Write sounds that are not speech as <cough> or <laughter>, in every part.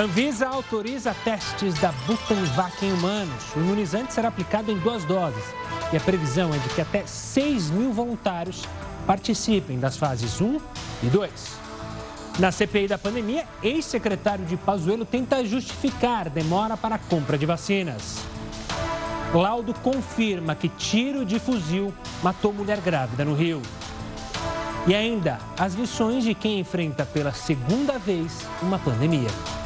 Anvisa autoriza testes da Butanvac em humanos. O imunizante será aplicado em duas doses. E a previsão é de que até 6 mil voluntários participem das fases 1 e 2. Na CPI da pandemia, ex-secretário de Pazuello tenta justificar demora para a compra de vacinas. Laudo confirma que tiro de fuzil matou mulher grávida no Rio. E ainda, as lições de quem enfrenta pela segunda vez uma pandemia.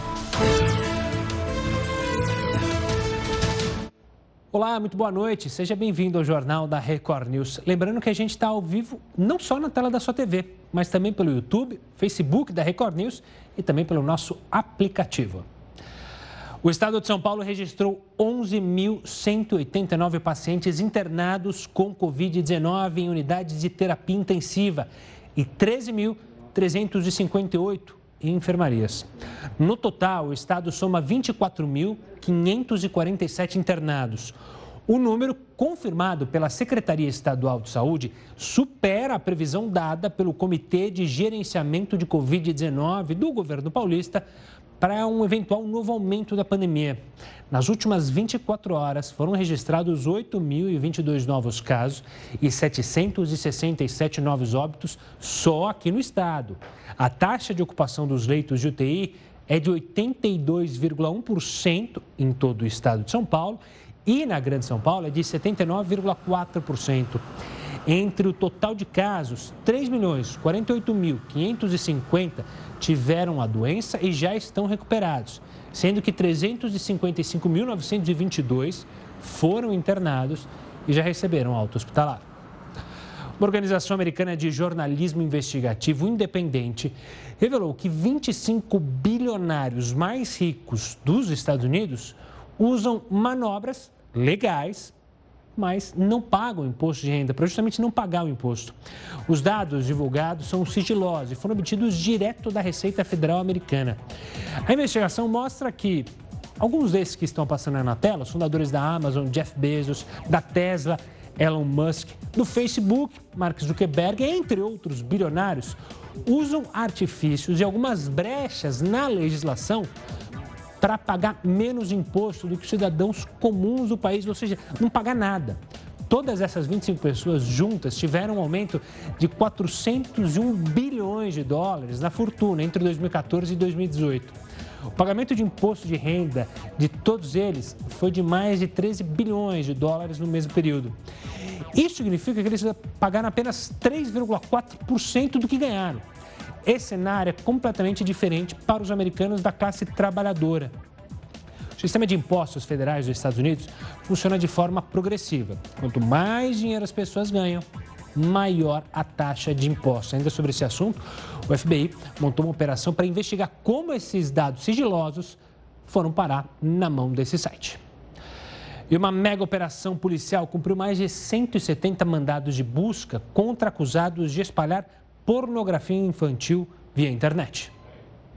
Olá, muito boa noite. Seja bem-vindo ao Jornal da Record News. Lembrando que a gente está ao vivo não só na tela da sua TV, mas também pelo YouTube, Facebook da Record News e também pelo nosso aplicativo. O estado de São Paulo registrou 11.189 pacientes internados com Covid-19 em unidades de terapia intensiva e 13.358 em enfermarias. No total, o estado soma 24.547 internados. O número confirmado pela Secretaria Estadual de Saúde supera a previsão dada pelo Comitê de Gerenciamento de Covid-19 do governo paulista para um eventual novo aumento da pandemia. Nas últimas 24 horas, foram registrados 8.022 novos casos e 767 novos óbitos só aqui no estado. A taxa de ocupação dos leitos de UTI é de 82,1% em todo o estado de São Paulo e na Grande São Paulo é de 79,4%. Entre o total de casos, 3.048.550 tiveram a doença e já estão recuperados, sendo que 355.922 foram internados e já receberam alta hospitalar. Uma organização americana de jornalismo investigativo independente revelou que 25 bilionários mais ricos dos Estados Unidos usam manobras legais mas não pagam imposto de renda, para justamente não pagar o imposto. Os dados divulgados são sigilosos e foram obtidos direto da Receita Federal Americana. A investigação mostra que alguns desses que estão passando na tela, os fundadores da Amazon, Jeff Bezos, da Tesla, Elon Musk, do Facebook, Mark Zuckerberg, entre outros bilionários, usam artifícios e algumas brechas na legislação para pagar menos imposto do que os cidadãos comuns do país, ou seja, não pagar nada. Todas essas 25 pessoas juntas tiveram um aumento de 401 bilhões de dólares na fortuna entre 2014 e 2018. O pagamento de imposto de renda de todos eles foi de mais de 13 bilhões de dólares no mesmo período. Isso significa que eles pagaram apenas 3,4% do que ganharam. Esse cenário é completamente diferente para os americanos da classe trabalhadora. O sistema de impostos federais dos Estados Unidos funciona de forma progressiva. Quanto mais dinheiro as pessoas ganham, maior a taxa de impostos. Ainda sobre esse assunto, o FBI montou uma operação para investigar como esses dados sigilosos foram parar na mão desse site. E uma mega operação policial cumpriu mais de 170 mandados de busca contra acusados de espalhar pornografia infantil via internet.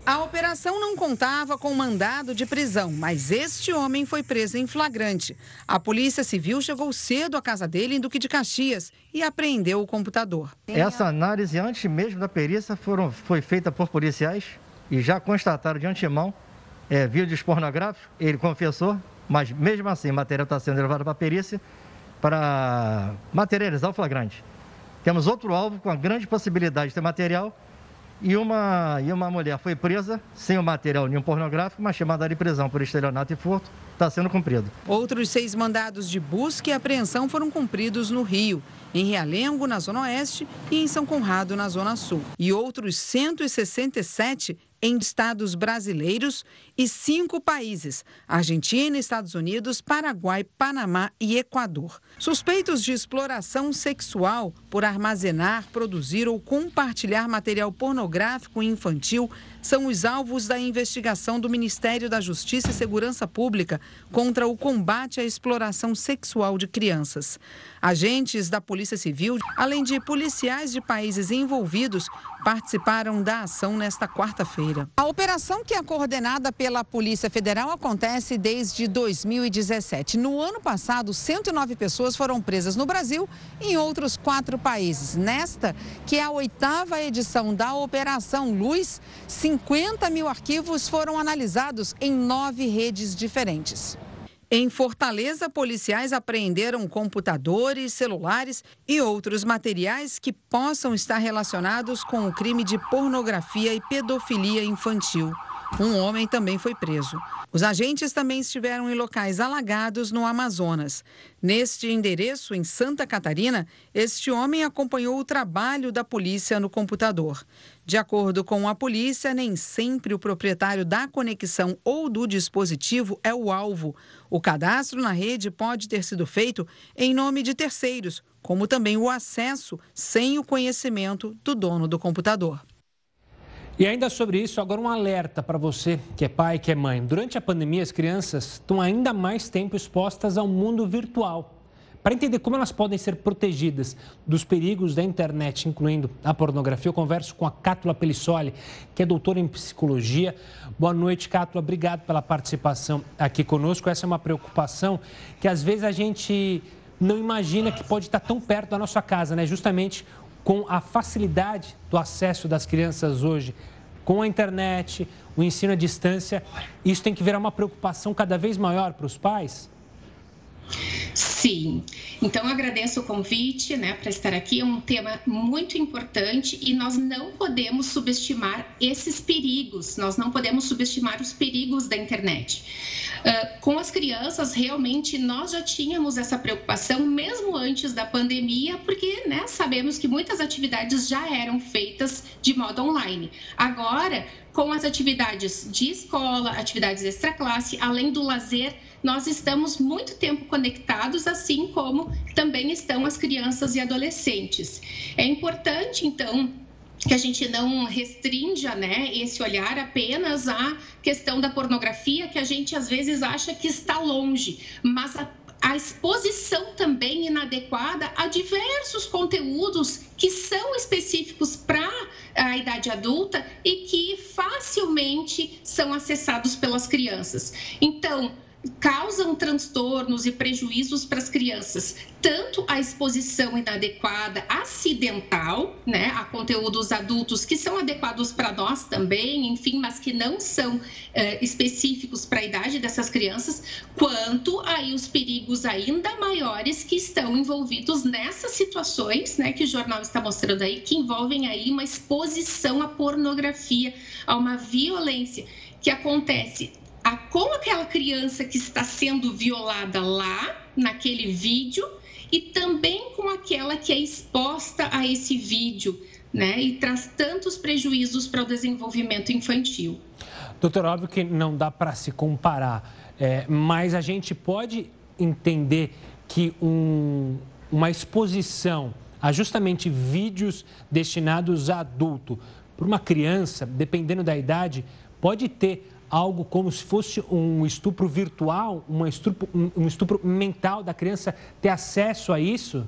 A operação não contava com mandado de prisão, mas este homem foi preso em flagrante. A Polícia Civil chegou cedo à casa dele em Duque de Caxias e apreendeu o computador. Essa análise, antes mesmo da perícia, foram, foi feita por policiais e já constataram de antemão é, vídeos pornográficos. Ele confessou, mas mesmo assim, o material está sendo levado para a perícia para materializar o flagrante. Temos outro alvo com a grande possibilidade de ter material e uma, e uma mulher foi presa sem o material nenhum pornográfico, mas chamada de prisão por estelionato e furto está sendo cumprido. Outros seis mandados de busca e apreensão foram cumpridos no Rio, em Realengo, na Zona Oeste, e em São Conrado, na Zona Sul. E outros 167 em estados brasileiros e cinco países: Argentina, Estados Unidos, Paraguai, Panamá e Equador. Suspeitos de exploração sexual por armazenar, produzir ou compartilhar material pornográfico infantil são os alvos da investigação do Ministério da Justiça e Segurança Pública contra o combate à exploração sexual de crianças. Agentes da Polícia Civil, além de policiais de países envolvidos, participaram da ação nesta quarta-feira. A operação, que é coordenada pela Polícia Federal, acontece desde 2017. No ano passado, 109 pessoas foram presas no Brasil e em outros quatro países. Nesta, que é a oitava edição da Operação Luz, 50 50 mil arquivos foram analisados em nove redes diferentes. Em Fortaleza, policiais apreenderam computadores, celulares e outros materiais que possam estar relacionados com o crime de pornografia e pedofilia infantil. Um homem também foi preso. Os agentes também estiveram em locais alagados no Amazonas. Neste endereço, em Santa Catarina, este homem acompanhou o trabalho da polícia no computador. De acordo com a polícia, nem sempre o proprietário da conexão ou do dispositivo é o alvo. O cadastro na rede pode ter sido feito em nome de terceiros, como também o acesso sem o conhecimento do dono do computador. E ainda sobre isso, agora um alerta para você que é pai, que é mãe. Durante a pandemia, as crianças estão ainda mais tempo expostas ao mundo virtual. Para entender como elas podem ser protegidas dos perigos da internet, incluindo a pornografia, eu converso com a Cátula Pelissoli, que é doutora em psicologia. Boa noite, Cátula. Obrigado pela participação aqui conosco. Essa é uma preocupação que às vezes a gente não imagina que pode estar tão perto da nossa casa, né? Justamente com a facilidade do acesso das crianças hoje, com a internet, o ensino à distância, isso tem que virar uma preocupação cada vez maior para os pais? Sim, então agradeço o convite né, para estar aqui. É um tema muito importante e nós não podemos subestimar esses perigos, nós não podemos subestimar os perigos da internet. Uh, com as crianças, realmente nós já tínhamos essa preocupação mesmo antes da pandemia, porque né, sabemos que muitas atividades já eram feitas de modo online. Agora, com as atividades de escola, atividades extra-classe, além do lazer, nós estamos muito tempo conectados, assim como também estão as crianças e adolescentes. É importante, então, que a gente não restrinja né, esse olhar apenas à questão da pornografia, que a gente às vezes acha que está longe, mas a a exposição também inadequada a diversos conteúdos que são específicos para a idade adulta e que facilmente são acessados pelas crianças. Então, causam transtornos e prejuízos para as crianças, tanto a exposição inadequada, acidental, né, a conteúdos adultos que são adequados para nós também, enfim, mas que não são é, específicos para a idade dessas crianças, quanto aí os perigos ainda maiores que estão envolvidos nessas situações, né, que o jornal está mostrando aí, que envolvem aí uma exposição à pornografia, a uma violência que acontece a, com aquela criança que está sendo violada lá, naquele vídeo, e também com aquela que é exposta a esse vídeo, né? E traz tantos prejuízos para o desenvolvimento infantil. Doutor, óbvio que não dá para se comparar, é, mas a gente pode entender que um, uma exposição a justamente vídeos destinados a adulto para uma criança, dependendo da idade, pode ter algo como se fosse um estupro virtual, uma estupro, um estupro mental da criança ter acesso a isso?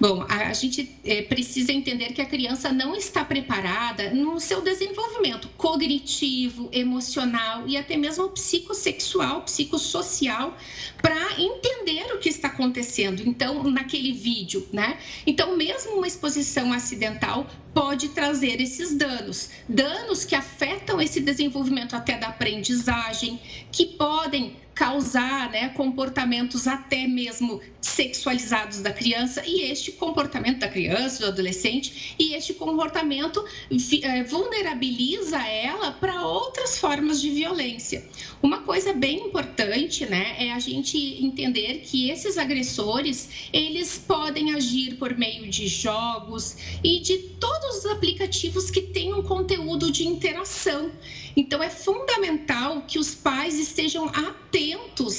Bom, a, gente é, precisa entender que a criança não está preparada no seu desenvolvimento cognitivo, emocional e até mesmo psicossexual, psicossocial, para entender o que está acontecendo. Então, naquele vídeo, né? Então, mesmo uma exposição acidental pode trazer esses danos, danos que afetam esse desenvolvimento até da aprendizagem, que podem causar né, comportamentos até mesmo sexualizados da criança e este comportamento da criança, do adolescente, e este comportamento eh, vulnerabiliza ela para outras formas de violência. Uma coisa bem importante, né, é a gente entender que esses agressores, eles podem agir por meio de jogos e de todos os aplicativos que tenham conteúdo de interação. Então, é fundamental que os pais estejam atentos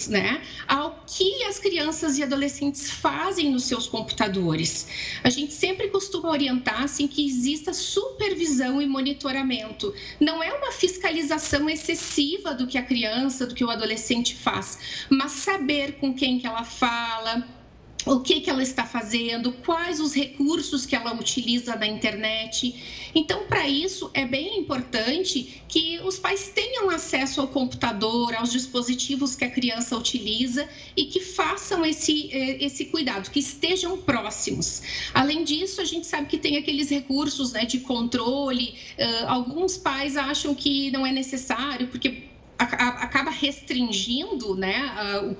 né, ao que as crianças e adolescentes fazem nos seus computadores. A gente sempre costuma orientar assim, que exista supervisão e monitoramento. Não é uma fiscalização excessiva do que a criança, do que o adolescente faz, mas saber com quem que ela fala, o que, que ela está fazendo, quais os recursos que ela utiliza na internet. Então, para isso, é bem importante que os pais tenham acesso ao computador, aos dispositivos que a criança utiliza e que façam esse, eh, esse cuidado, que estejam próximos. Além disso, a gente sabe que tem aqueles recursos né, de controle. Uh, alguns pais acham que não é necessário, porque acaba restringindo né,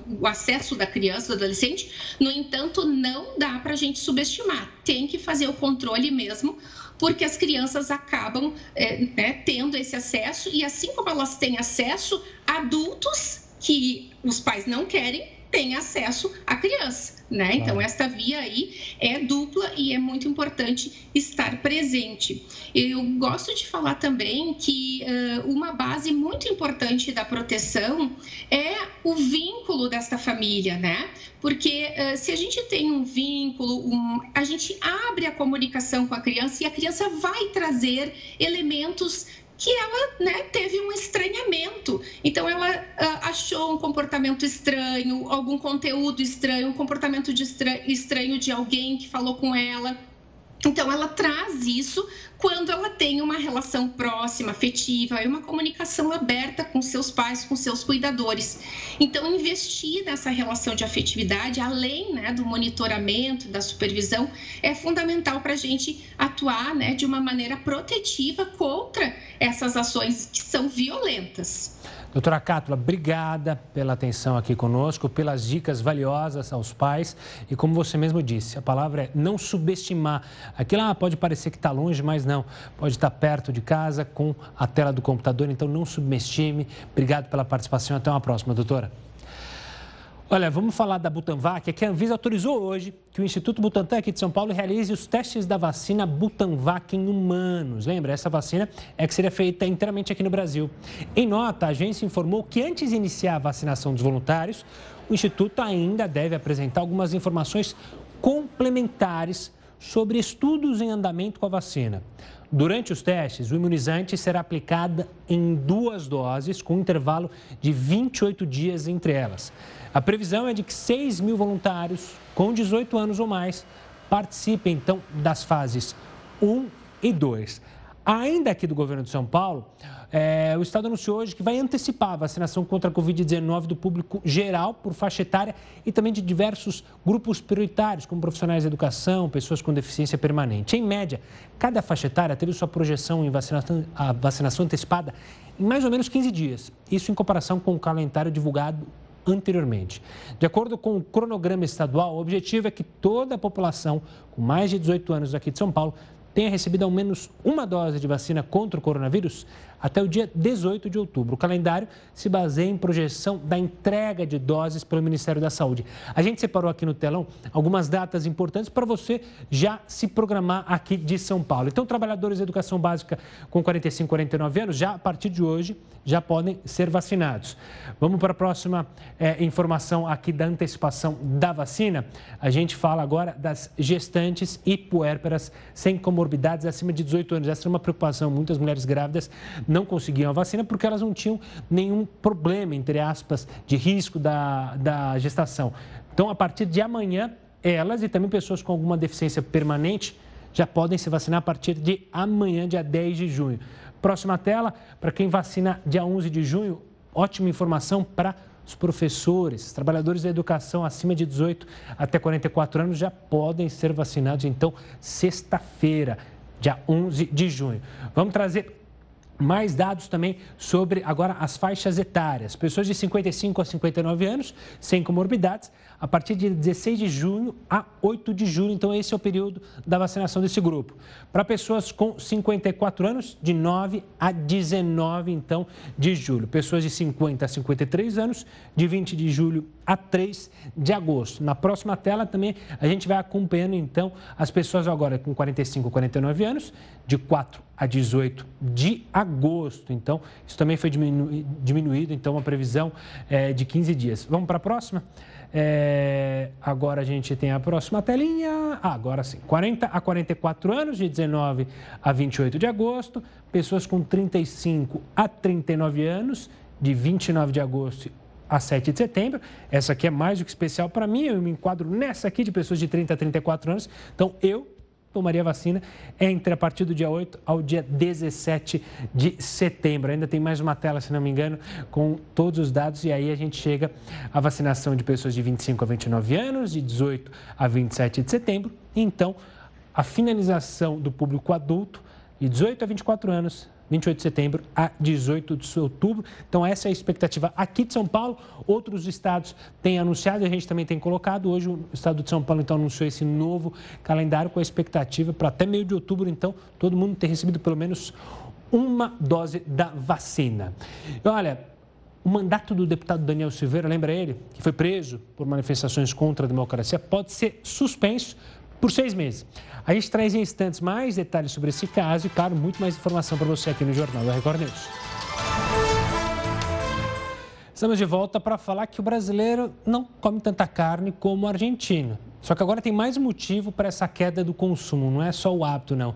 o acesso da criança, do adolescente. No entanto, não dá para a gente subestimar. Tem que fazer o controle mesmo, porque as crianças acabam é, né, tendo esse acesso e assim como elas têm acesso, adultos que os pais não querem têm acesso à criança. Né? Então, esta via aí é dupla e é muito importante estar presente. Eu gosto de falar também que uh, uma base muito importante da proteção é o vínculo desta família, né? Porque uh, se a gente tem um vínculo, um, a gente abre a comunicação com a criança e a criança vai trazer elementos que ela né, teve um estranhamento. Então, ela uh, achou um comportamento estranho, algum conteúdo estranho, um comportamento de estranho de alguém que falou com ela. Então, ela traz isso quando ela tem uma relação próxima, afetiva e uma comunicação aberta com seus pais, com seus cuidadores. Então, investir nessa relação de afetividade, além né, do monitoramento, da supervisão, é fundamental para a gente atuar né, de uma maneira protetiva contra essas ações que são violentas. Doutora Cátula, obrigada pela atenção aqui conosco, pelas dicas valiosas aos pais. E como você mesmo disse, a palavra é não subestimar. Aquilo ah, pode parecer que está longe, mas não. Pode estar perto de casa, com a tela do computador. Então, não subestime. Obrigado pela participação. Até uma próxima, doutora. Olha, vamos falar da Butanvac, que a Anvisa autorizou hoje que o Instituto Butantan aqui de São Paulo realize os testes da vacina Butanvac em humanos. Lembra, essa vacina é que seria feita inteiramente aqui no Brasil. Em nota, a agência informou que antes de iniciar a vacinação dos voluntários, o Instituto ainda deve apresentar algumas informações complementares sobre estudos em andamento com a vacina. Durante os testes, o imunizante será aplicado em duas doses, com um intervalo de 28 dias entre elas. A previsão é de que 6 mil voluntários com 18 anos ou mais participem, então, das fases 1 e 2. Ainda aqui do governo de São Paulo, é, o Estado anunciou hoje que vai antecipar a vacinação contra a Covid-19 do público geral por faixa etária e também de diversos grupos prioritários, como profissionais de educação, pessoas com deficiência permanente. Em média, cada faixa etária teve sua projeção em vacinação, a vacinação antecipada em mais ou menos 15 dias. Isso em comparação com o calendário divulgado anteriormente. De acordo com o cronograma estadual, o objetivo é que toda a população com mais de 18 anos aqui de São Paulo tenha recebido ao menos uma dose de vacina contra o coronavírus até o dia 18 de outubro. O calendário se baseia em projeção da entrega de doses pelo Ministério da Saúde. A gente separou aqui no telão algumas datas importantes para você já se programar aqui de São Paulo. Então, trabalhadores de educação básica com 45, 49 anos, já a partir de hoje, já podem ser vacinados. Vamos para a próxima é, informação aqui da antecipação da vacina. A gente fala agora das gestantes e puérperas sem comorbidades acima de 18 anos. Essa é uma preocupação. Muitas mulheres grávidas não conseguiam a vacina porque elas não tinham nenhum problema, entre aspas, de risco da, da gestação. Então, a partir de amanhã, elas e também pessoas com alguma deficiência permanente já podem se vacinar a partir de amanhã, dia 10 de junho. Próxima tela, para quem vacina dia 11 de junho, ótima informação para os professores, trabalhadores da educação acima de 18 até 44 anos já podem ser vacinados, então, sexta-feira, dia 11 de junho. Vamos trazer mais dados também sobre agora as faixas etárias. Pessoas de 55 a 59 anos, sem comorbidades, a partir de 16 de junho a 8 de julho. Então, esse é o período da vacinação desse grupo. Para pessoas com 54 anos, de 9 a 19, então, de julho. Pessoas de 50 a 53 anos, de 20 de julho a 3 de agosto. Na próxima tela também a gente vai acompanhando, então, as pessoas agora com 45 a 49 anos, de 4 a 18 de agosto. Então, isso também foi diminu diminuído, então, uma previsão é, de 15 dias. Vamos para a próxima? É, agora a gente tem a próxima telinha. Ah, agora sim. 40 a 44 anos, de 19 a 28 de agosto. Pessoas com 35 a 39 anos, de 29 de agosto a 7 de setembro. Essa aqui é mais do que especial para mim, eu me enquadro nessa aqui de pessoas de 30 a 34 anos. Então, eu tomaria vacina entre a partir do dia 8 ao dia 17 de setembro. Ainda tem mais uma tela, se não me engano, com todos os dados e aí a gente chega à vacinação de pessoas de 25 a 29 anos, de 18 a 27 de setembro. Então, a finalização do público adulto de 18 a 24 anos 28 de setembro a 18 de outubro. Então, essa é a expectativa aqui de São Paulo. Outros estados têm anunciado, a gente também tem colocado. Hoje, o estado de São Paulo, então, anunciou esse novo calendário com a expectativa para até meio de outubro, então, todo mundo ter recebido pelo menos uma dose da vacina. E olha, o mandato do deputado Daniel Silveira, lembra ele, que foi preso por manifestações contra a democracia, pode ser suspenso por seis meses. A gente traz em instantes mais detalhes sobre esse caso e, claro, muito mais informação para você aqui no Jornal da Record News. Estamos de volta para falar que o brasileiro não come tanta carne como o argentino. Só que agora tem mais motivo para essa queda do consumo, não é só o hábito, não.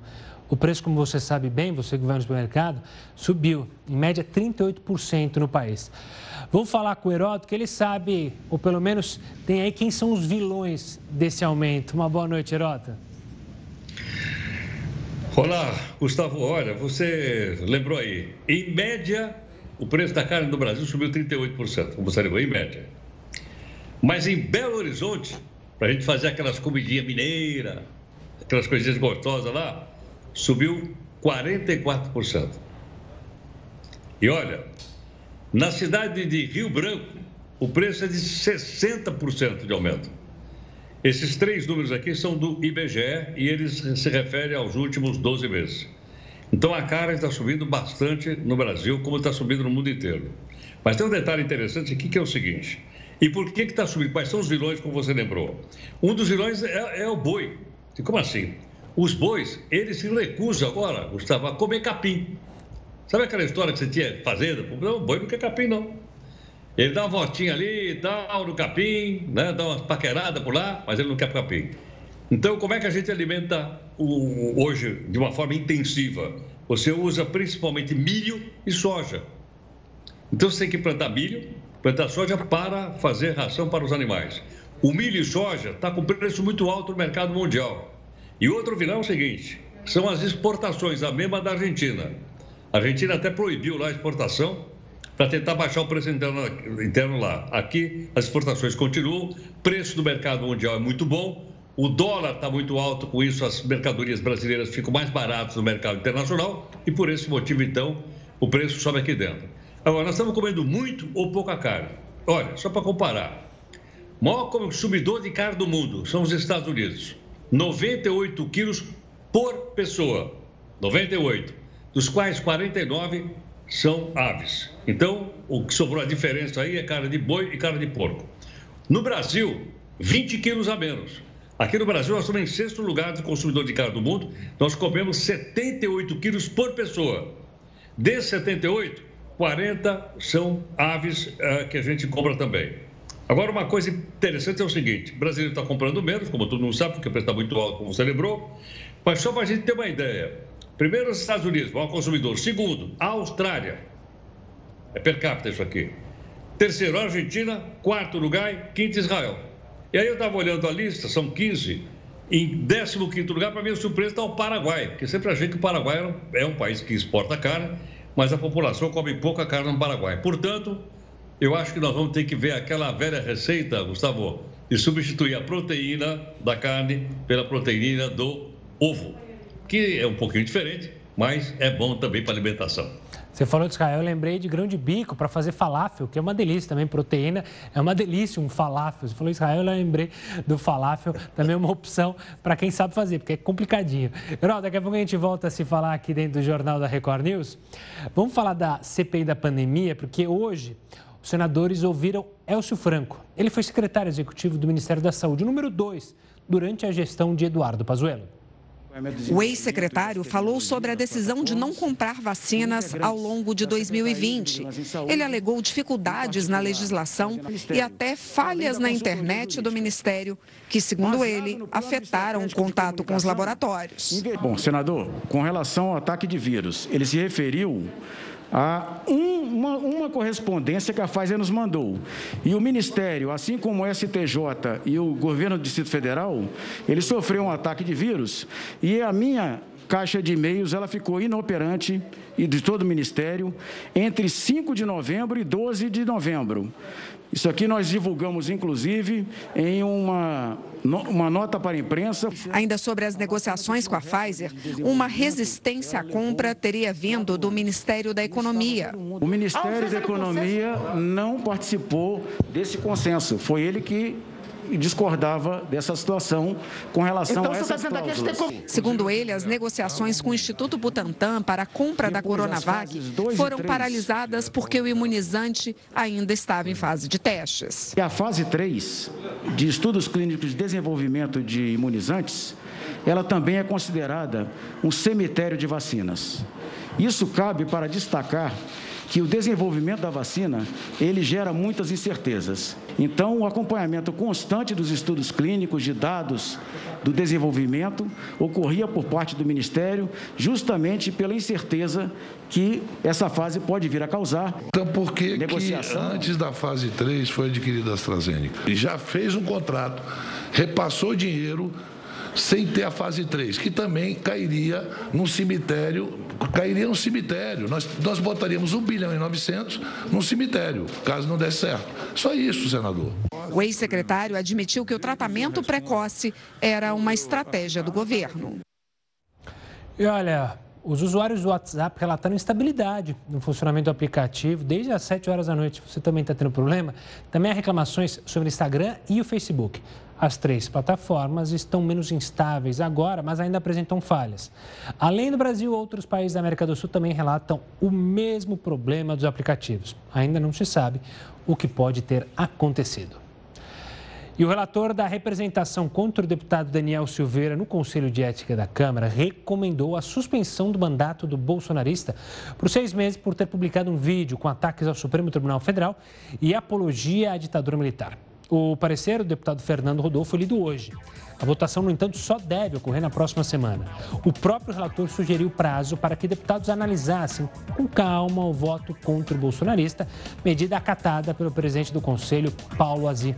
O preço, como você sabe bem, você que vai no supermercado, subiu, em média 38% no país. Vamos falar com o Heródoto, que ele sabe, ou pelo menos tem aí quem são os vilões desse aumento. Uma boa noite, Heródoto. Olá, Gustavo. Olha, você lembrou aí, em média, o preço da carne no Brasil subiu 38%, como você lembrou, em média. Mas em Belo Horizonte, para a gente fazer aquelas comidinhas mineiras, aquelas coisinhas gostosas lá, subiu 44%. E olha, na cidade de Rio Branco, o preço é de 60% de aumento. Esses três números aqui são do IBGE e eles se referem aos últimos 12 meses. Então a carne está subindo bastante no Brasil, como está subindo no mundo inteiro. Mas tem um detalhe interessante aqui que é o seguinte: e por que está subindo? Quais são os vilões, como você lembrou? Um dos vilões é, é o boi. Como assim? Os bois, eles se recusam agora, Gustavo, a comer capim. Sabe aquela história que você tinha fazenda? Não, boi não quer capim, não. Ele dá uma voltinha ali e tal, no capim, né? dá uma paquerada por lá, mas ele não quer capim. Então, como é que a gente alimenta o, hoje de uma forma intensiva? Você usa principalmente milho e soja. Então, você tem que plantar milho, plantar soja para fazer ração para os animais. O milho e soja está com preço muito alto no mercado mundial. E outro vilão é o seguinte: são as exportações, a mesma da Argentina. A Argentina até proibiu lá a exportação para tentar baixar o preço interno, interno lá. Aqui as exportações continuam, preço do mercado mundial é muito bom, o dólar está muito alto, com isso as mercadorias brasileiras ficam mais baratas no mercado internacional e por esse motivo, então, o preço sobe aqui dentro. Agora, nós estamos comendo muito ou pouca carne. Olha, só para comparar, o maior consumidor de carne do mundo são os Estados Unidos. 98 quilos por pessoa. 98. Dos quais 49 são aves. Então, o que sobrou a diferença aí é carne de boi e carne de porco. No Brasil, 20 quilos a menos. Aqui no Brasil, nós estamos em sexto lugar de consumidor de carne do mundo. Nós comemos 78 quilos por pessoa. Desses 78, 40 são aves uh, que a gente compra também. Agora, uma coisa interessante é o seguinte: o brasileiro está comprando menos, como todo mundo sabe, porque o preço está muito alto, como você lembrou. Mas só para a gente ter uma ideia: primeiro, os Estados Unidos, maior consumidor. Segundo, a Austrália. É per capita isso aqui. Terceiro, Argentina. Quarto lugar, quinto, Israel. E aí eu estava olhando a lista, são 15. Em 15 lugar, para minha surpresa, está o Paraguai, porque sempre achei que o Paraguai é um país que exporta carne, mas a população come pouca carne no Paraguai. Portanto, eu acho que nós vamos ter que ver aquela velha receita, Gustavo, de substituir a proteína da carne pela proteína do ovo, que é um pouquinho diferente, mas é bom também para alimentação. Você falou de Israel, eu lembrei de grão de bico para fazer falafel, que é uma delícia também, proteína, é uma delícia um falafel. Você falou Israel, eu lembrei do falafel, também é uma opção para quem sabe fazer, porque é complicadinho. Geraldo, daqui a pouco a gente volta a se falar aqui dentro do Jornal da Record News. Vamos falar da CPI da pandemia, porque hoje os senadores ouviram Elcio Franco. Ele foi secretário executivo do Ministério da Saúde, número 2, durante a gestão de Eduardo Pazuello. O ex-secretário falou sobre a decisão de não comprar vacinas ao longo de 2020. Ele alegou dificuldades na legislação e até falhas na internet do Ministério, que, segundo ele, afetaram o contato com os laboratórios. Bom, senador, com relação ao ataque de vírus, ele se referiu a um, uma, uma, correspondência que a Pfizer nos mandou. E o Ministério, assim como o STJ e o governo do Distrito Federal, ele sofreu um ataque de vírus e a minha caixa de e-mails ela ficou inoperante e de todo o Ministério entre 5 de novembro e 12 de novembro. Isso aqui nós divulgamos, inclusive, em uma, uma nota para a imprensa. Ainda sobre as negociações com a Pfizer, uma resistência à compra teria vindo do Ministério da Economia. O Ministério da Economia não participou desse consenso. Foi ele que discordava dessa situação com relação então, a essas cláusulas. Segundo ele, as negociações com o Instituto Butantan para a compra da Coronavac foram paralisadas porque o imunizante ainda estava em fase de testes. E a fase 3 de estudos clínicos de desenvolvimento de imunizantes, ela também é considerada um cemitério de vacinas. Isso cabe para destacar que o desenvolvimento da vacina, ele gera muitas incertezas. Então, o acompanhamento constante dos estudos clínicos de dados do desenvolvimento ocorria por parte do Ministério, justamente pela incerteza que essa fase pode vir a causar. Então, por que, que antes da fase 3 foi adquirida a AstraZeneca? E já fez um contrato, repassou dinheiro sem ter a fase 3, que também cairia num cemitério, cairia no cemitério. Nós, nós botaríamos 1 bilhão e 900 no cemitério, caso não desse certo. Só isso, senador. O ex-secretário admitiu que o tratamento precoce era uma estratégia do governo. E olha, os usuários do WhatsApp relataram instabilidade no funcionamento do aplicativo desde as 7 horas da noite. Você também está tendo problema? Também há reclamações sobre o Instagram e o Facebook. As três plataformas estão menos instáveis agora, mas ainda apresentam falhas. Além do Brasil, outros países da América do Sul também relatam o mesmo problema dos aplicativos. Ainda não se sabe o que pode ter acontecido. E o relator da representação contra o deputado Daniel Silveira no Conselho de Ética da Câmara recomendou a suspensão do mandato do bolsonarista por seis meses por ter publicado um vídeo com ataques ao Supremo Tribunal Federal e apologia à ditadura militar. O parecer do deputado Fernando Rodolfo foi lido hoje. A votação, no entanto, só deve ocorrer na próxima semana. O próprio relator sugeriu prazo para que deputados analisassem com calma o voto contra o bolsonarista, medida acatada pelo presidente do Conselho, Paulo Azi.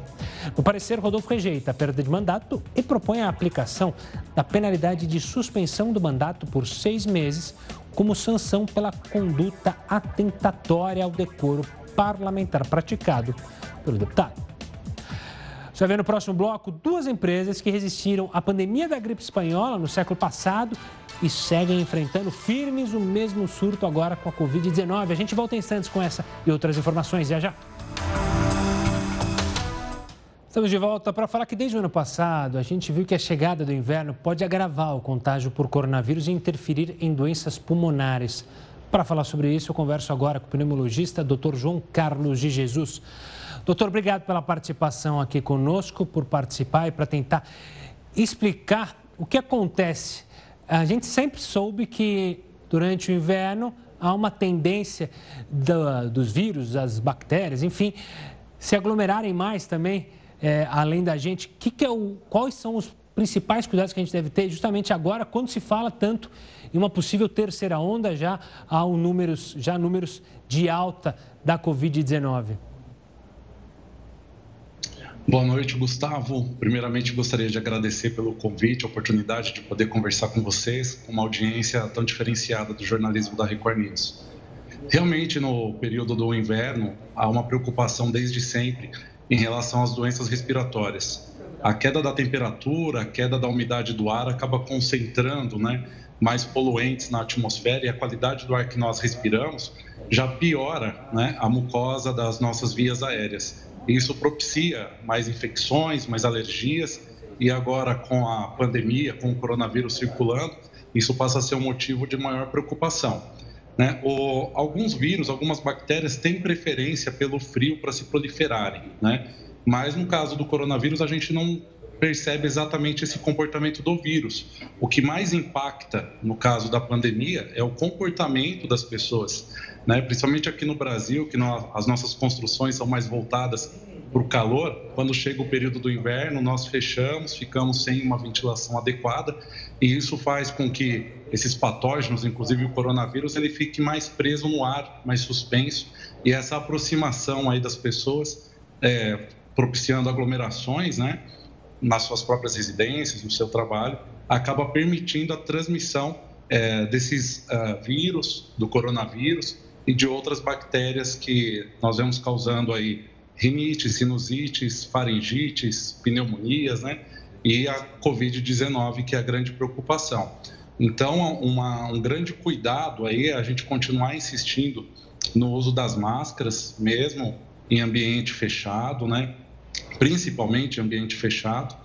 No parecer, Rodolfo rejeita a perda de mandato e propõe a aplicação da penalidade de suspensão do mandato por seis meses como sanção pela conduta atentatória ao decoro parlamentar praticado pelo deputado. Você vai ver no próximo bloco duas empresas que resistiram à pandemia da gripe espanhola no século passado e seguem enfrentando firmes o mesmo surto agora com a Covid-19. A gente volta em instantes com essa e outras informações já já. Estamos de volta para falar que desde o ano passado a gente viu que a chegada do inverno pode agravar o contágio por coronavírus e interferir em doenças pulmonares. Para falar sobre isso, eu converso agora com o pneumologista Dr. João Carlos de Jesus. Doutor, obrigado pela participação aqui conosco, por participar e para tentar explicar o que acontece. A gente sempre soube que durante o inverno há uma tendência do, dos vírus, das bactérias, enfim, se aglomerarem mais também, é, além da gente. Que que é o, quais são os principais cuidados que a gente deve ter justamente agora, quando se fala tanto em uma possível terceira onda, já há números, já números de alta da Covid-19? Boa noite, Gustavo. Primeiramente, gostaria de agradecer pelo convite, a oportunidade de poder conversar com vocês, com uma audiência tão diferenciada do jornalismo da Record News. Realmente, no período do inverno, há uma preocupação desde sempre em relação às doenças respiratórias. A queda da temperatura, a queda da umidade do ar acaba concentrando né, mais poluentes na atmosfera e a qualidade do ar que nós respiramos já piora né, a mucosa das nossas vias aéreas. Isso propicia mais infecções, mais alergias, e agora com a pandemia, com o coronavírus circulando, isso passa a ser um motivo de maior preocupação. Né? O, alguns vírus, algumas bactérias têm preferência pelo frio para se proliferarem, né? mas no caso do coronavírus a gente não percebe exatamente esse comportamento do vírus. O que mais impacta no caso da pandemia é o comportamento das pessoas né? principalmente aqui no Brasil, que nós, as nossas construções são mais voltadas para o calor, quando chega o período do inverno, nós fechamos, ficamos sem uma ventilação adequada, e isso faz com que esses patógenos, inclusive o coronavírus, ele fique mais preso no ar, mais suspenso, e essa aproximação aí das pessoas, é, propiciando aglomerações, né, nas suas próprias residências, no seu trabalho, acaba permitindo a transmissão é, desses uh, vírus, do coronavírus e de outras bactérias que nós vemos causando aí rinites, sinusites, faringites, pneumonias, né? E a Covid-19, que é a grande preocupação. Então, uma, um grande cuidado aí é a gente continuar insistindo no uso das máscaras, mesmo em ambiente fechado, né? Principalmente ambiente fechado,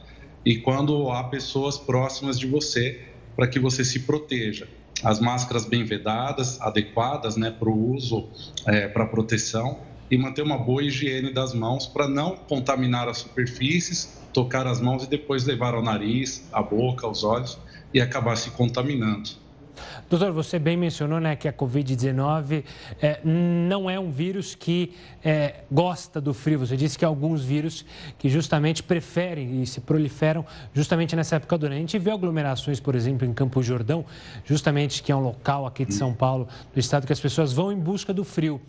e quando há pessoas próximas de você, para que você se proteja. As máscaras bem vedadas, adequadas né, para o uso, é, para proteção, e manter uma boa higiene das mãos para não contaminar as superfícies, tocar as mãos e depois levar ao nariz, à boca, aos olhos e acabar se contaminando. Doutor, você bem mencionou né, que a Covid-19 é, não é um vírus que é, gosta do frio. Você disse que há alguns vírus que justamente preferem e se proliferam justamente nessa época do ano. A gente vê aglomerações, por exemplo, em Campo Jordão, justamente que é um local aqui de São Paulo, do estado, que as pessoas vão em busca do frio.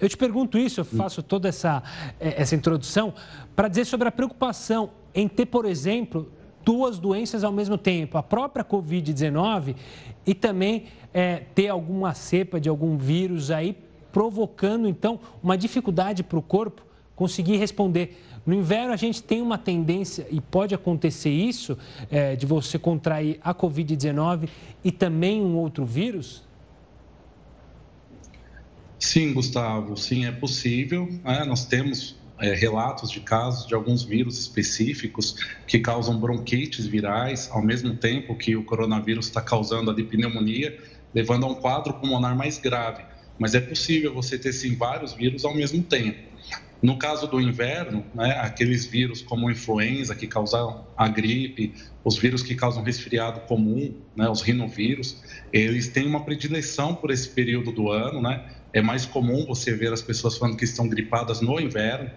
Eu te pergunto isso, eu faço toda essa, é, essa introdução para dizer sobre a preocupação em ter, por exemplo, duas doenças ao mesmo tempo, a própria Covid-19 e também é, ter alguma cepa de algum vírus aí, provocando então uma dificuldade para o corpo conseguir responder. No inverno, a gente tem uma tendência, e pode acontecer isso, é, de você contrair a Covid-19 e também um outro vírus? Sim, Gustavo, sim, é possível. É, nós temos é, relatos de casos de alguns vírus específicos que causam bronquites virais, ao mesmo tempo que o coronavírus está causando a pneumonia, levando a um quadro pulmonar mais grave. Mas é possível você ter sim vários vírus ao mesmo tempo. No caso do inverno, né, aqueles vírus como influenza que causam a gripe, os vírus que causam resfriado comum, né, os rinovírus, eles têm uma predileção por esse período do ano, né? É mais comum você ver as pessoas falando que estão gripadas no inverno,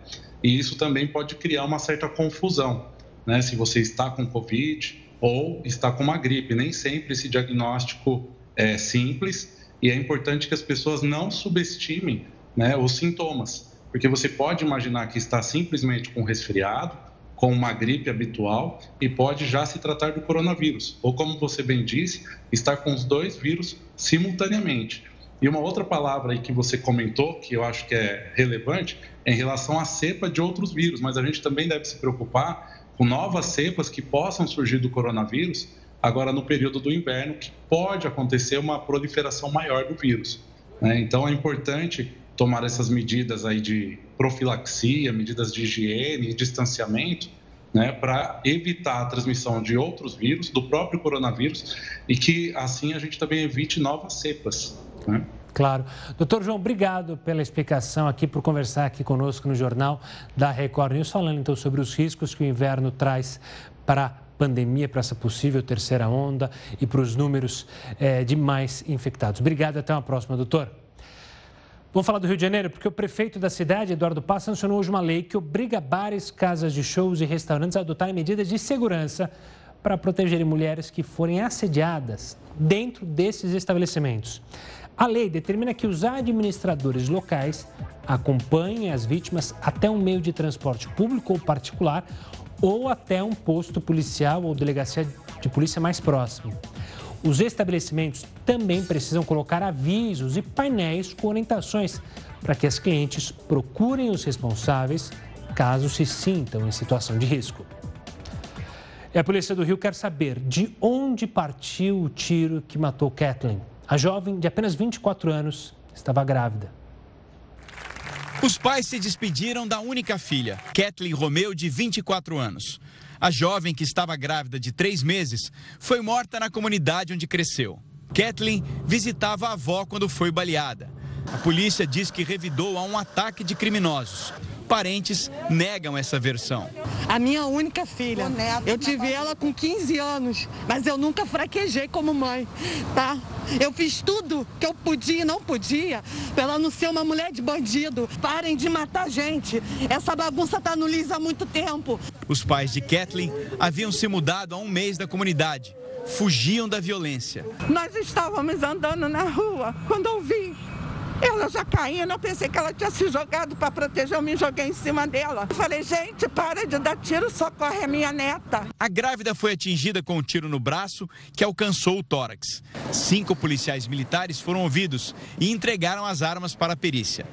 e isso também pode criar uma certa confusão, né? Se você está com Covid ou está com uma gripe. Nem sempre esse diagnóstico é simples e é importante que as pessoas não subestimem né, os sintomas, porque você pode imaginar que está simplesmente com resfriado, com uma gripe habitual e pode já se tratar do coronavírus, ou como você bem disse, estar com os dois vírus simultaneamente. E uma outra palavra aí que você comentou, que eu acho que é relevante, é em relação à cepa de outros vírus, mas a gente também deve se preocupar com novas cepas que possam surgir do coronavírus agora no período do inverno, que pode acontecer uma proliferação maior do vírus. Né? Então é importante tomar essas medidas aí de profilaxia, medidas de higiene e distanciamento, né, para evitar a transmissão de outros vírus, do próprio coronavírus, e que assim a gente também evite novas cepas. Né? Claro. Doutor João, obrigado pela explicação aqui, por conversar aqui conosco no Jornal da Record News, falando então sobre os riscos que o inverno traz para a pandemia, para essa possível terceira onda e para os números é, de mais infectados. Obrigado, até uma próxima, doutor. Vamos falar do Rio de Janeiro, porque o prefeito da cidade, Eduardo Paz, sancionou hoje uma lei que obriga bares, casas de shows e restaurantes a adotarem medidas de segurança para protegerem mulheres que forem assediadas dentro desses estabelecimentos. A lei determina que os administradores locais acompanhem as vítimas até um meio de transporte público ou particular ou até um posto policial ou delegacia de polícia mais próximo. Os estabelecimentos também precisam colocar avisos e painéis com orientações para que as clientes procurem os responsáveis caso se sintam em situação de risco. E a Polícia do Rio quer saber de onde partiu o tiro que matou Kathleen. A jovem, de apenas 24 anos, estava grávida. Os pais se despediram da única filha, Kathleen Romeu, de 24 anos. A jovem, que estava grávida de três meses, foi morta na comunidade onde cresceu. Kathleen visitava a avó quando foi baleada. A polícia diz que revidou a um ataque de criminosos. Parentes negam essa versão. A minha única filha. Eu tive ela com 15 anos, mas eu nunca fraquejei como mãe, tá? Eu fiz tudo que eu podia e não podia para ela não ser uma mulher de bandido. Parem de matar gente. Essa bagunça tá no Liz há muito tempo. Os pais de Kathleen haviam se mudado há um mês da comunidade. Fugiam da violência. Nós estávamos andando na rua quando eu vi ela já caindo, eu pensei que ela tinha se jogado para proteger, eu me joguei em cima dela. Eu falei, gente, para de dar tiro, socorre a minha neta. A grávida foi atingida com um tiro no braço que alcançou o tórax. Cinco policiais militares foram ouvidos e entregaram as armas para a perícia.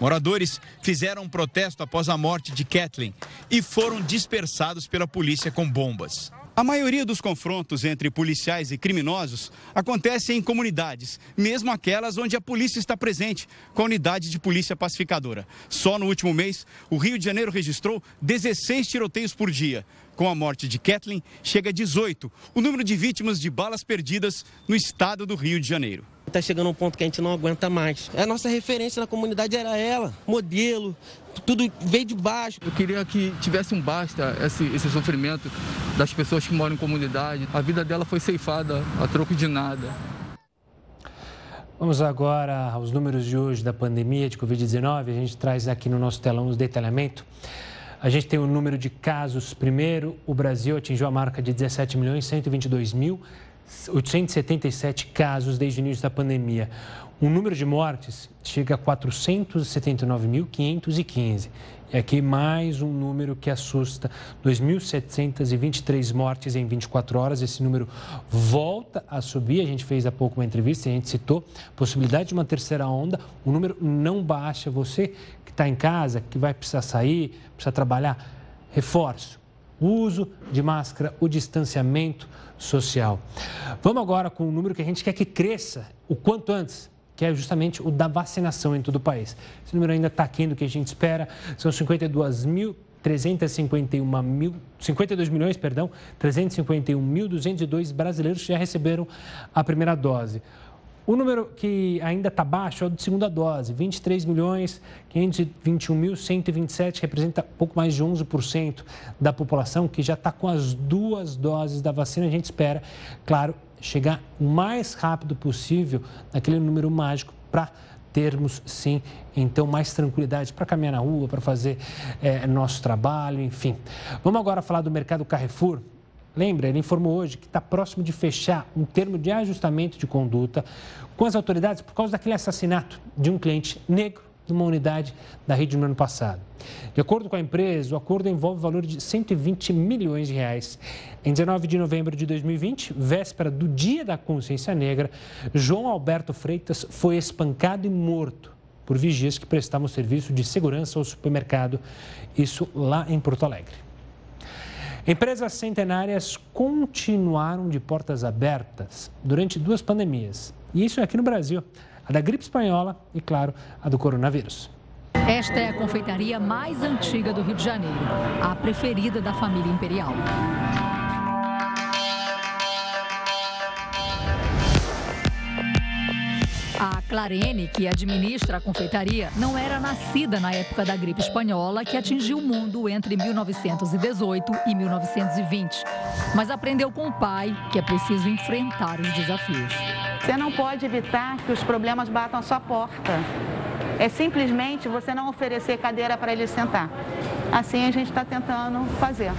Moradores fizeram um protesto após a morte de Kathleen e foram dispersados pela polícia com bombas. A maioria dos confrontos entre policiais e criminosos acontece em comunidades, mesmo aquelas onde a polícia está presente, com a unidade de polícia pacificadora. Só no último mês, o Rio de Janeiro registrou 16 tiroteios por dia. Com a morte de Kathleen, chega a 18 o número de vítimas de balas perdidas no estado do Rio de Janeiro. Está chegando um ponto que a gente não aguenta mais. A nossa referência na comunidade era ela, modelo, tudo veio de baixo. Eu queria que tivesse um basta esse, esse sofrimento das pessoas que moram em comunidade. A vida dela foi ceifada a troco de nada. Vamos agora aos números de hoje da pandemia de Covid-19. A gente traz aqui no nosso telão os detalhamento. A gente tem o número de casos. Primeiro, o Brasil atingiu a marca de 17 milhões 122 mil 877 casos desde o início da pandemia. O número de mortes chega a 479.515. E aqui mais um número que assusta: 2.723 mortes em 24 horas. Esse número volta a subir. A gente fez há pouco uma entrevista e a gente citou possibilidade de uma terceira onda. O número não baixa. Você que está em casa, que vai precisar sair, precisa trabalhar, reforço. O uso de máscara, o distanciamento social. Vamos agora com o número que a gente quer que cresça o quanto antes que é justamente o da vacinação em todo o país. Esse número ainda está aquém do que a gente espera, são 52 mil 351 mil, 52 milhões, perdão, 351.202 brasileiros já receberam a primeira dose. O número que ainda está baixo é o de segunda dose, 23 milhões 521.127, representa pouco mais de 11% da população que já está com as duas doses da vacina. A gente espera, claro, chegar o mais rápido possível naquele número mágico para termos, sim, então, mais tranquilidade para caminhar na rua, para fazer é, nosso trabalho, enfim. Vamos agora falar do mercado Carrefour. Lembra, ele informou hoje que está próximo de fechar um termo de ajustamento de conduta com as autoridades por causa daquele assassinato de um cliente negro numa unidade da rede no ano passado. De acordo com a empresa, o acordo envolve o valor de 120 milhões de reais. Em 19 de novembro de 2020, véspera do Dia da Consciência Negra, João Alberto Freitas foi espancado e morto por vigias que prestavam serviço de segurança ao supermercado, isso lá em Porto Alegre. Empresas centenárias continuaram de portas abertas durante duas pandemias. E isso é aqui no Brasil a da gripe espanhola e, claro, a do coronavírus. Esta é a confeitaria mais antiga do Rio de Janeiro, a preferida da família imperial. A Clarene, que administra a confeitaria, não era nascida na época da gripe espanhola que atingiu o mundo entre 1918 e 1920, mas aprendeu com o pai que é preciso enfrentar os desafios. Você não pode evitar que os problemas batam a sua porta. É simplesmente você não oferecer cadeira para ele sentar. Assim a gente está tentando fazer.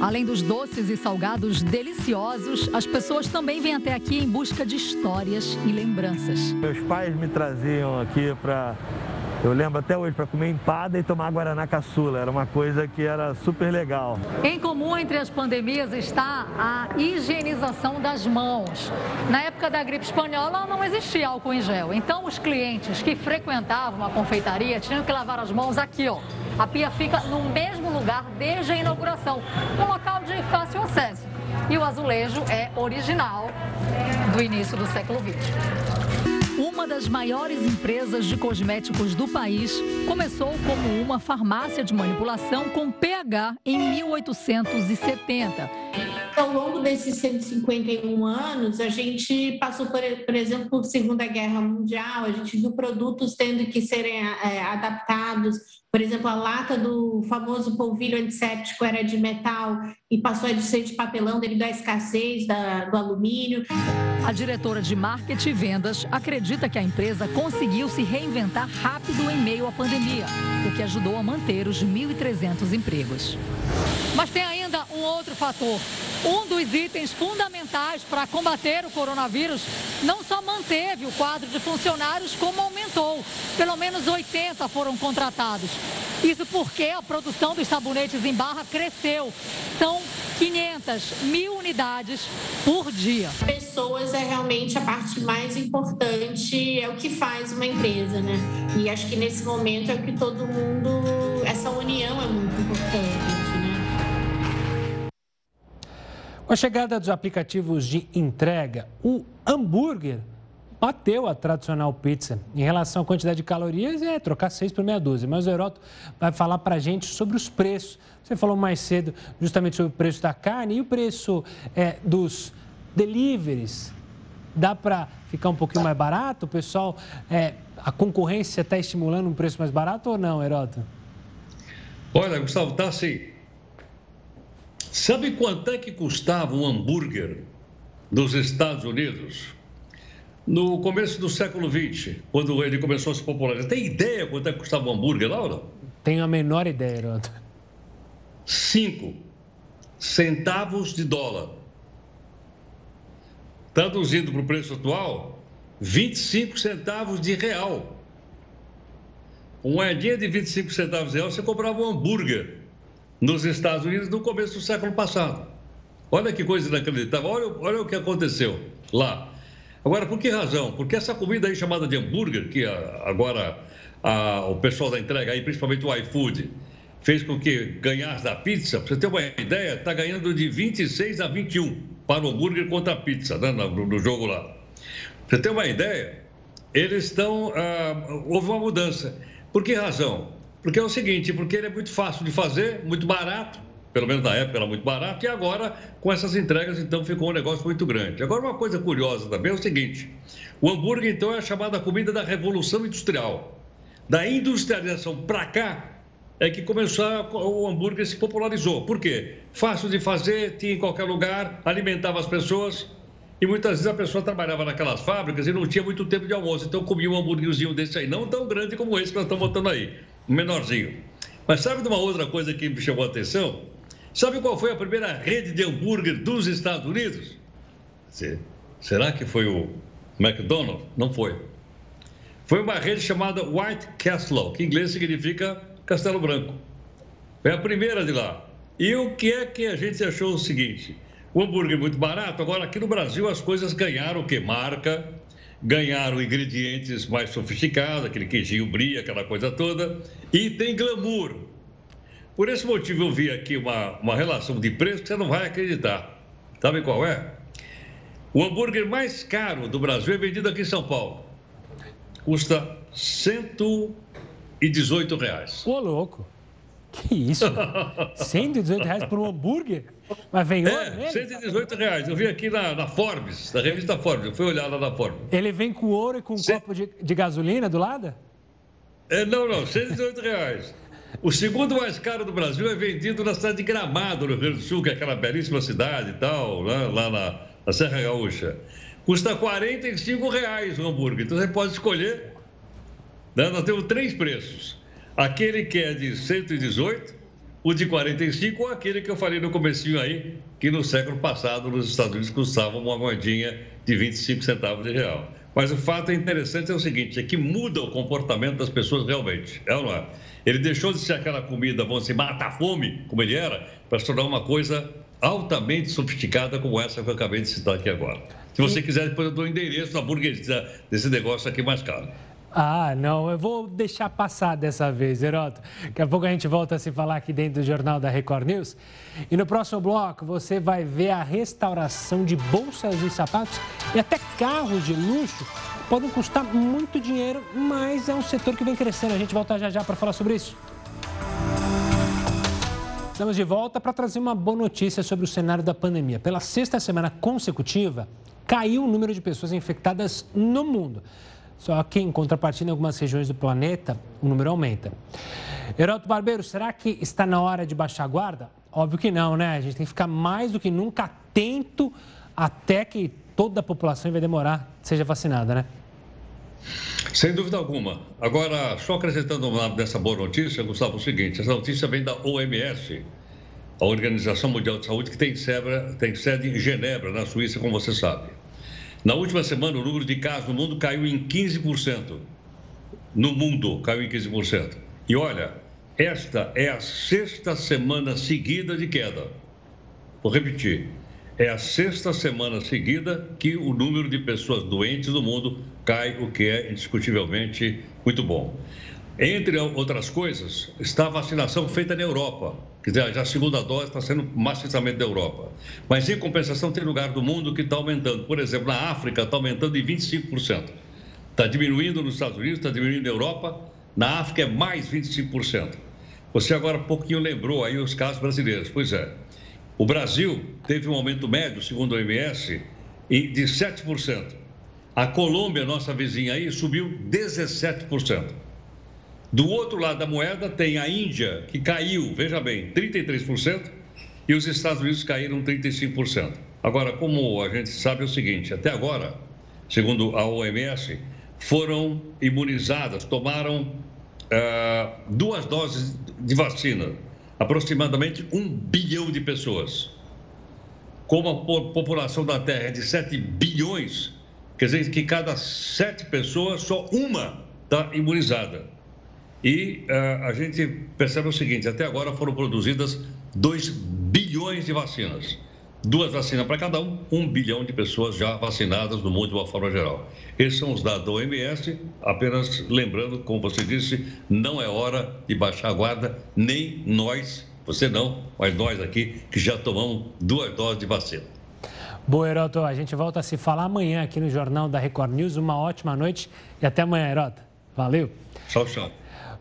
Além dos doces e salgados deliciosos, as pessoas também vêm até aqui em busca de histórias e lembranças. Meus pais me traziam aqui para eu lembro até hoje para comer empada e tomar guaraná caçula, era uma coisa que era super legal. Em comum entre as pandemias está a higienização das mãos. Na época da gripe espanhola não existia álcool em gel, então os clientes que frequentavam a confeitaria tinham que lavar as mãos aqui, ó. A pia fica no mesmo lugar desde a inauguração, um local de fácil acesso. E o azulejo é original do início do século XX. Uma das maiores empresas de cosméticos do país começou como uma farmácia de manipulação com PH em 1870 Ao longo desses 151 anos, a gente passou, por, por exemplo, por Segunda Guerra Mundial, a gente viu produtos tendo que serem é, adaptados. Por exemplo, a lata do famoso polvilho antisséptico era de metal e passou a ser de papelão devido à escassez da, do alumínio. A diretora de marketing e vendas acredita que a empresa conseguiu se reinventar rápido em meio à pandemia, o que ajudou a manter os 1.300 empregos. Mas tem ainda um outro fator. Um dos itens fundamentais para combater o coronavírus não só manteve o quadro de funcionários, como aumentou. Pelo menos 80 foram contratados. Isso porque a produção dos sabonetes em barra cresceu. São 500 mil unidades por dia. Pessoas é realmente a parte mais importante, é o que faz uma empresa, né? E acho que nesse momento é o que todo mundo, essa união é muito importante. Com a chegada dos aplicativos de entrega, o hambúrguer bateu a tradicional pizza. Em relação à quantidade de calorias, é trocar seis por meia dúzia. Mas o Heroto vai falar para a gente sobre os preços. Você falou mais cedo justamente sobre o preço da carne e o preço é, dos deliveries. Dá para ficar um pouquinho mais barato? O pessoal, é, a concorrência está estimulando um preço mais barato ou não, Heroto? Olha, Gustavo, está sim. Sabe quanto é que custava um hambúrguer nos Estados Unidos? No começo do século XX, quando ele começou a se popularizar. Tem ideia quanto é que custava um hambúrguer, Laura? Tenho a menor ideia, Heroto. Cinco centavos de dólar. Traduzindo para o preço atual, 25 centavos de real. Um moedinha de 25 centavos de real, você comprava um hambúrguer nos Estados Unidos no começo do século passado. Olha que coisa inacreditável, olha, olha o que aconteceu lá. Agora, por que razão? Porque essa comida aí chamada de hambúrguer, que agora a, o pessoal da entrega aí, principalmente o iFood, fez com que ganhasse da pizza, para você ter uma ideia, está ganhando de 26 a 21 para o hambúrguer contra a pizza, né, no, no jogo lá. Para você ter uma ideia, eles estão. Ah, houve uma mudança. Por que razão? Porque é o seguinte, porque ele é muito fácil de fazer, muito barato, pelo menos na época era muito barato, e agora, com essas entregas, então ficou um negócio muito grande. Agora, uma coisa curiosa também é o seguinte: o hambúrguer, então, é a chamada comida da revolução industrial. Da industrialização para cá, é que começou o hambúrguer se popularizou. Por quê? Fácil de fazer, tinha em qualquer lugar, alimentava as pessoas. E muitas vezes a pessoa trabalhava naquelas fábricas e não tinha muito tempo de almoço. Então comia um hambúrguerzinho desse aí, não tão grande como esse que nós estamos botando aí menorzinho. Mas sabe de uma outra coisa que me chamou a atenção? Sabe qual foi a primeira rede de hambúrguer dos Estados Unidos? Será que foi o McDonald's? Não foi. Foi uma rede chamada White Castle, que em inglês significa Castelo Branco. Foi a primeira de lá. E o que é que a gente achou o seguinte? O hambúrguer é muito barato, agora aqui no Brasil as coisas ganharam o que? Marca, ganharam ingredientes mais sofisticados, aquele queijinho brie, aquela coisa toda, e tem glamour. Por esse motivo eu vi aqui uma, uma relação de preço que você não vai acreditar. Sabe qual é? O hambúrguer mais caro do Brasil é vendido aqui em São Paulo. Custa 118 reais. Ô, louco! Que isso? <laughs> 118 reais por um hambúrguer? Mas vem ouro é, 118 reais. Eu vi aqui na, na, Forbes, na revista Forbes. Eu fui olhar lá na Forbes. Ele vem com ouro e com um Cê... copo de, de, gasolina do lado? É, não, não. 118 reais. O segundo mais caro do Brasil é vendido na cidade de Gramado, no Rio Grande do Sul, que é aquela belíssima cidade e tal, lá, lá na, na Serra Gaúcha. Custa 45 reais o hambúrguer. Então você pode escolher. Né? Nós temos três preços. Aquele que é de 118, o de 45 ou aquele que eu falei no comecinho aí, que no século passado nos Estados Unidos custava uma moedinha de 25 centavos de real. Mas o fato interessante é o seguinte, é que muda o comportamento das pessoas realmente, é ou não é? Ele deixou de ser aquela comida, vamos dizer, mata-fome, como ele era, para se tornar uma coisa altamente sofisticada como essa que eu acabei de citar aqui agora. Se você quiser, depois eu dou o endereço da burguesia desse negócio aqui mais caro. Ah, não, eu vou deixar passar dessa vez, Heroto. Daqui a pouco a gente volta a se falar aqui dentro do Jornal da Record News. E no próximo bloco você vai ver a restauração de bolsas e sapatos e até carros de luxo. Podem custar muito dinheiro, mas é um setor que vem crescendo. A gente volta já já para falar sobre isso. Estamos de volta para trazer uma boa notícia sobre o cenário da pandemia. Pela sexta semana consecutiva, caiu o número de pessoas infectadas no mundo. Só que, em contrapartida, em algumas regiões do planeta, o número aumenta. Heroto Barbeiro, será que está na hora de baixar a guarda? Óbvio que não, né? A gente tem que ficar mais do que nunca atento até que toda a população vai demorar seja vacinada, né? Sem dúvida alguma. Agora, só acrescentando nessa boa notícia, Gustavo, é o seguinte: essa notícia vem da OMS, a Organização Mundial de Saúde, que tem sede em Genebra, na Suíça, como você sabe. Na última semana, o número de casos no mundo caiu em 15%. No mundo, caiu em 15%. E olha, esta é a sexta semana seguida de queda. Vou repetir: é a sexta semana seguida que o número de pessoas doentes no mundo cai, o que é indiscutivelmente muito bom. Entre outras coisas, está a vacinação feita na Europa, que já a segunda dose está sendo maciçamente da Europa. Mas, em compensação, tem lugar do mundo que está aumentando. Por exemplo, na África está aumentando em 25%. Está diminuindo nos Estados Unidos, está diminuindo na Europa. Na África é mais 25%. Você agora há pouquinho lembrou aí os casos brasileiros. Pois é, o Brasil teve um aumento médio, segundo a OMS, de 7%. A Colômbia, nossa vizinha aí, subiu 17%. Do outro lado da moeda tem a Índia, que caiu, veja bem, 33%, e os Estados Unidos caíram 35%. Agora, como a gente sabe é o seguinte, até agora, segundo a OMS, foram imunizadas, tomaram uh, duas doses de vacina aproximadamente um bilhão de pessoas. Como a população da Terra é de 7 bilhões, quer dizer que cada sete pessoas, só uma está imunizada. E uh, a gente percebe o seguinte: até agora foram produzidas 2 bilhões de vacinas duas vacinas para cada um, um bilhão de pessoas já vacinadas no mundo de uma forma geral. Esses são os dados da OMS, apenas lembrando, como você disse, não é hora de baixar a guarda, nem nós, você não, mas nós aqui, que já tomamos duas doses de vacina. Boa, Heroto, a gente volta a se falar amanhã aqui no Jornal da Record News. Uma ótima noite e até amanhã, Heroto. Valeu. Tchau, tchau.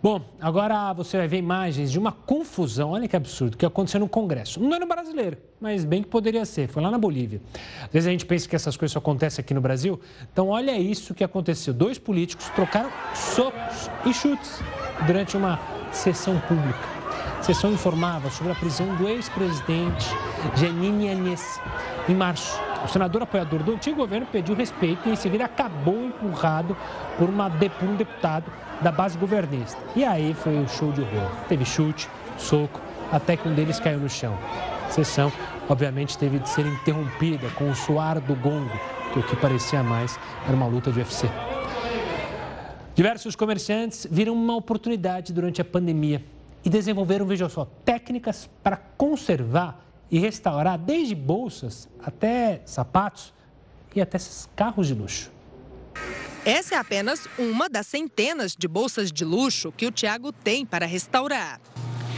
Bom, agora você vai ver imagens de uma confusão, olha que absurdo, que aconteceu no Congresso. Não é no brasileiro, mas bem que poderia ser, foi lá na Bolívia. Às vezes a gente pensa que essas coisas só acontecem aqui no Brasil. Então, olha isso que aconteceu. Dois políticos trocaram socos e chutes durante uma sessão pública. A sessão informava sobre a prisão do ex-presidente Janine Anhes em março. O senador apoiador do antigo governo pediu respeito e em seguida acabou empurrado por, uma, por um deputado da base governista. E aí foi um show de horror. Teve chute, soco, até que um deles caiu no chão. A sessão, obviamente, teve de ser interrompida com o suar do gongo, que o que parecia mais era uma luta de UFC. Diversos comerciantes viram uma oportunidade durante a pandemia e desenvolveram, veja só, técnicas para conservar e restaurar desde bolsas até sapatos e até carros de luxo. Essa é apenas uma das centenas de bolsas de luxo que o Tiago tem para restaurar.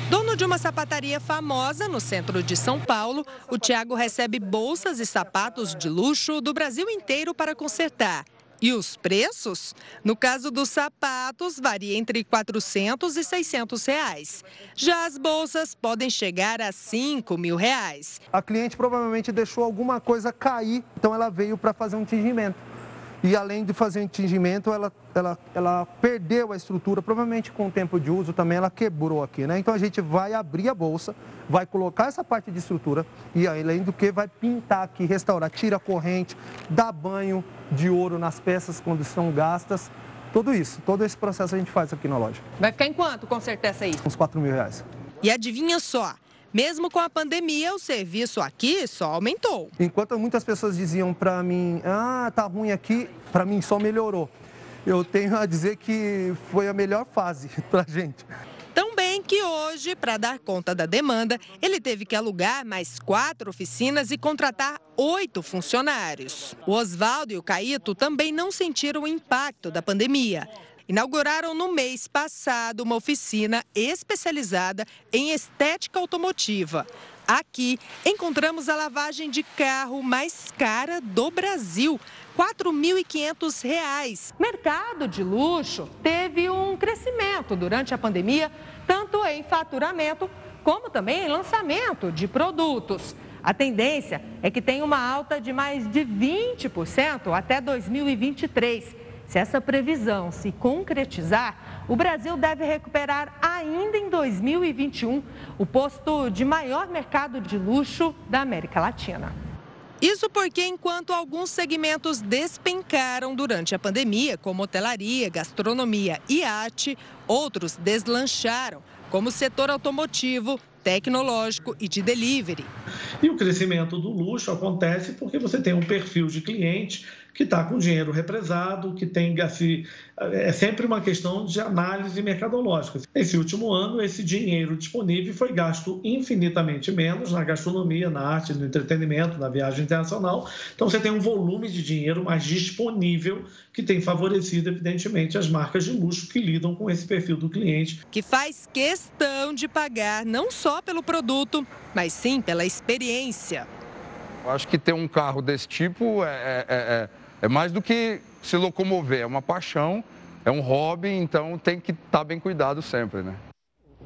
Dono de uma sapataria famosa no centro de São Paulo, o Tiago recebe bolsas e sapatos de luxo do Brasil inteiro para consertar e os preços? No caso dos sapatos, varia entre 400 e 600 reais. Já as bolsas podem chegar a 5 mil reais. A cliente provavelmente deixou alguma coisa cair, então ela veio para fazer um tingimento. E além de fazer um tingimento, ela, ela, ela perdeu a estrutura, provavelmente com o tempo de uso também ela quebrou aqui, né? Então a gente vai abrir a bolsa, vai colocar essa parte de estrutura e além do que vai pintar aqui, restaurar, tira a corrente, dá banho de ouro nas peças quando estão gastas. Tudo isso, todo esse processo a gente faz aqui na loja. Vai ficar em quanto consertar essa aí? Uns 4 mil reais. E adivinha só, mesmo com a pandemia, o serviço aqui só aumentou. Enquanto muitas pessoas diziam para mim, ah, tá ruim aqui, para mim só melhorou. Eu tenho a dizer que foi a melhor fase <laughs> para a gente. Tão bem que hoje, para dar conta da demanda, ele teve que alugar mais quatro oficinas e contratar oito funcionários. O Oswaldo e o Caíto também não sentiram o impacto da pandemia inauguraram no mês passado uma oficina especializada em estética automotiva. Aqui encontramos a lavagem de carro mais cara do Brasil, R$ 4.500. Mercado de luxo teve um crescimento durante a pandemia, tanto em faturamento como também em lançamento de produtos. A tendência é que tenha uma alta de mais de 20% até 2023. Se essa previsão se concretizar, o Brasil deve recuperar ainda em 2021 o posto de maior mercado de luxo da América Latina. Isso porque, enquanto alguns segmentos despencaram durante a pandemia, como hotelaria, gastronomia e arte, outros deslancharam, como o setor automotivo, tecnológico e de delivery. E o crescimento do luxo acontece porque você tem um perfil de cliente que está com dinheiro represado, que tem assim, é sempre uma questão de análise mercadológica. Esse último ano, esse dinheiro disponível foi gasto infinitamente menos na gastronomia, na arte, no entretenimento, na viagem internacional. Então, você tem um volume de dinheiro mais disponível que tem favorecido, evidentemente, as marcas de luxo que lidam com esse perfil do cliente. Que faz questão de pagar não só pelo produto, mas sim pela experiência. Eu acho que ter um carro desse tipo é, é, é, é mais do que se locomover, é uma paixão, é um hobby, então tem que estar tá bem cuidado sempre, né?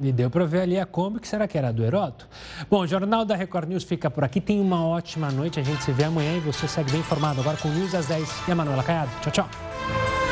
E deu para ver ali a Kombi, que será que era do Heroto? Bom, o Jornal da Record News fica por aqui. Tem uma ótima noite. A gente se vê amanhã e você segue bem informado agora com News às 10 e a Manuela Caiado. Tchau, tchau.